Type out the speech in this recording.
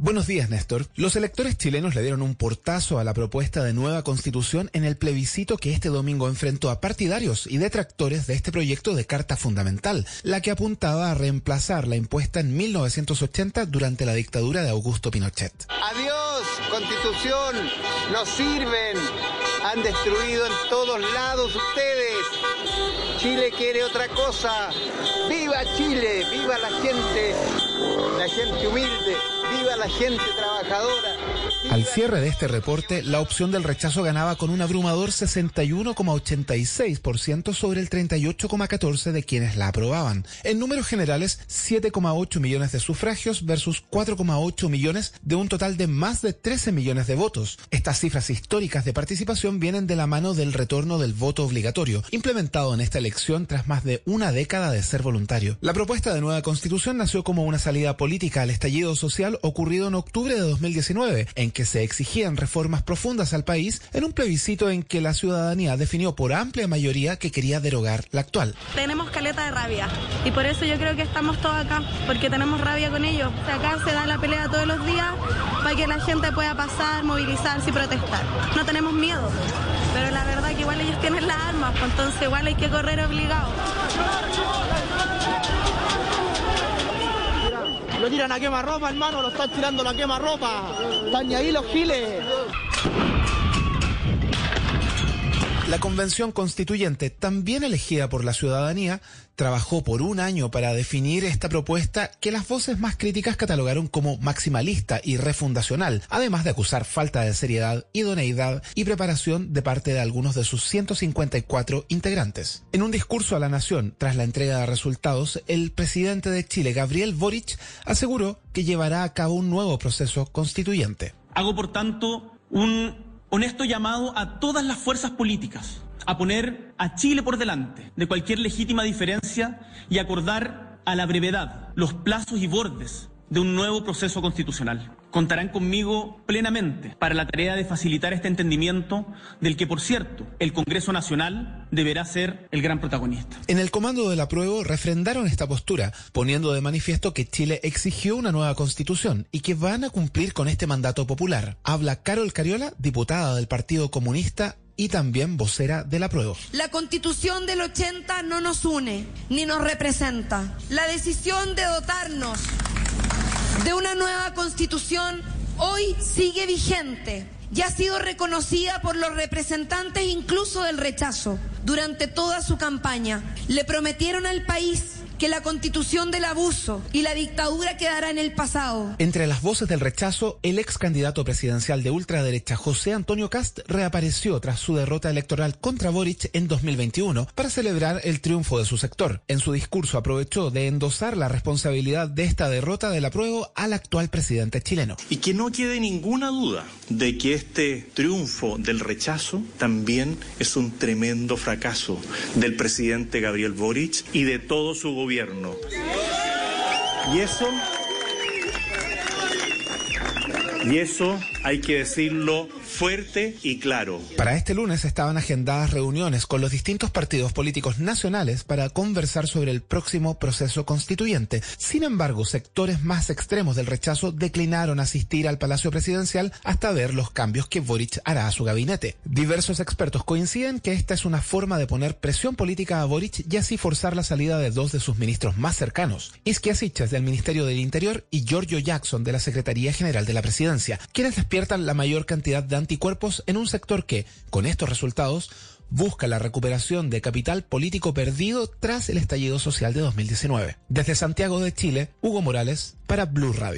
Buenos días, Néstor. Los electores chilenos le dieron un portazo a la propuesta de nueva constitución en el plebiscito que este domingo enfrentó a partidarios y detractores de este proyecto de Carta Fundamental, la que apuntaba a reemplazar la impuesta en 1980 durante la dictadura de Augusto Pinochet. Adiós, constitución, no sirven, han destruido en todos lados ustedes. Chile quiere otra cosa. ¡Viva Chile! ¡Viva la gente! La gente humilde. ¡Viva la gente trabajadora! Al cierre de este reporte, la opción del rechazo ganaba con un abrumador 61,86% sobre el 38,14% de quienes la aprobaban. En números generales, 7,8 millones de sufragios versus 4,8 millones de un total de más de 13 millones de votos. Estas cifras históricas de participación vienen de la mano del retorno del voto obligatorio, implementado en esta elección tras más de una década de ser voluntario. La propuesta de nueva constitución nació como una salida política al estallido social ocurrido en octubre de 2019, en que se exigían reformas profundas al país en un plebiscito en que la ciudadanía definió por amplia mayoría que quería derogar la actual. Tenemos caleta de rabia y por eso yo creo que estamos todos acá, porque tenemos rabia con ellos. acá se da la pelea todos los días para que la gente pueda pasar, movilizarse y protestar. No tenemos miedo, pero la verdad que igual ellos tienen las armas, pues entonces igual hay que correr obligado. Lo tiran a quema ropa, hermano, lo están tirando a quema ropa. Están ahí los giles. La convención constituyente, también elegida por la ciudadanía, trabajó por un año para definir esta propuesta que las voces más críticas catalogaron como maximalista y refundacional, además de acusar falta de seriedad, idoneidad y preparación de parte de algunos de sus 154 integrantes. En un discurso a la nación tras la entrega de resultados, el presidente de Chile, Gabriel Boric, aseguró que llevará a cabo un nuevo proceso constituyente. Hago, por tanto, un honesto llamado a todas las fuerzas políticas a poner a Chile por delante de cualquier legítima diferencia y acordar a la brevedad los plazos y bordes de un nuevo proceso constitucional. Contarán conmigo plenamente para la tarea de facilitar este entendimiento del que, por cierto, el Congreso Nacional deberá ser el gran protagonista. En el comando del apruebo refrendaron esta postura, poniendo de manifiesto que Chile exigió una nueva constitución y que van a cumplir con este mandato popular. Habla Carol Cariola, diputada del Partido Comunista y también vocera de la prueba. La constitución del 80 no nos une ni nos representa. La decisión de dotarnos de una nueva constitución hoy sigue vigente y ha sido reconocida por los representantes incluso del rechazo durante toda su campaña. Le prometieron al país que la constitución del abuso y la dictadura quedará en el pasado. Entre las voces del rechazo, el ex candidato presidencial de ultraderecha José Antonio Cast reapareció tras su derrota electoral contra Boric en 2021 para celebrar el triunfo de su sector. En su discurso aprovechó de endosar la responsabilidad de esta derrota del apruebo al actual presidente chileno. Y que no quede ninguna duda de que este triunfo del rechazo también es un tremendo fracaso del presidente Gabriel Boric y de todo su gobierno Y eso, y eso hay que decirlo fuerte y claro. Para este lunes estaban agendadas reuniones con los distintos partidos políticos nacionales para conversar sobre el próximo proceso constituyente. Sin embargo, sectores más extremos del rechazo declinaron asistir al Palacio Presidencial hasta ver los cambios que Boric hará a su gabinete. Diversos expertos coinciden que esta es una forma de poner presión política a Boric y así forzar la salida de dos de sus ministros más cercanos, Isquia Siches del Ministerio del Interior y Giorgio Jackson de la Secretaría General de la Presidencia, quienes despiertan la mayor cantidad de anticuerpos en un sector que, con estos resultados, busca la recuperación de capital político perdido tras el estallido social de 2019. Desde Santiago de Chile, Hugo Morales para Blue Radio.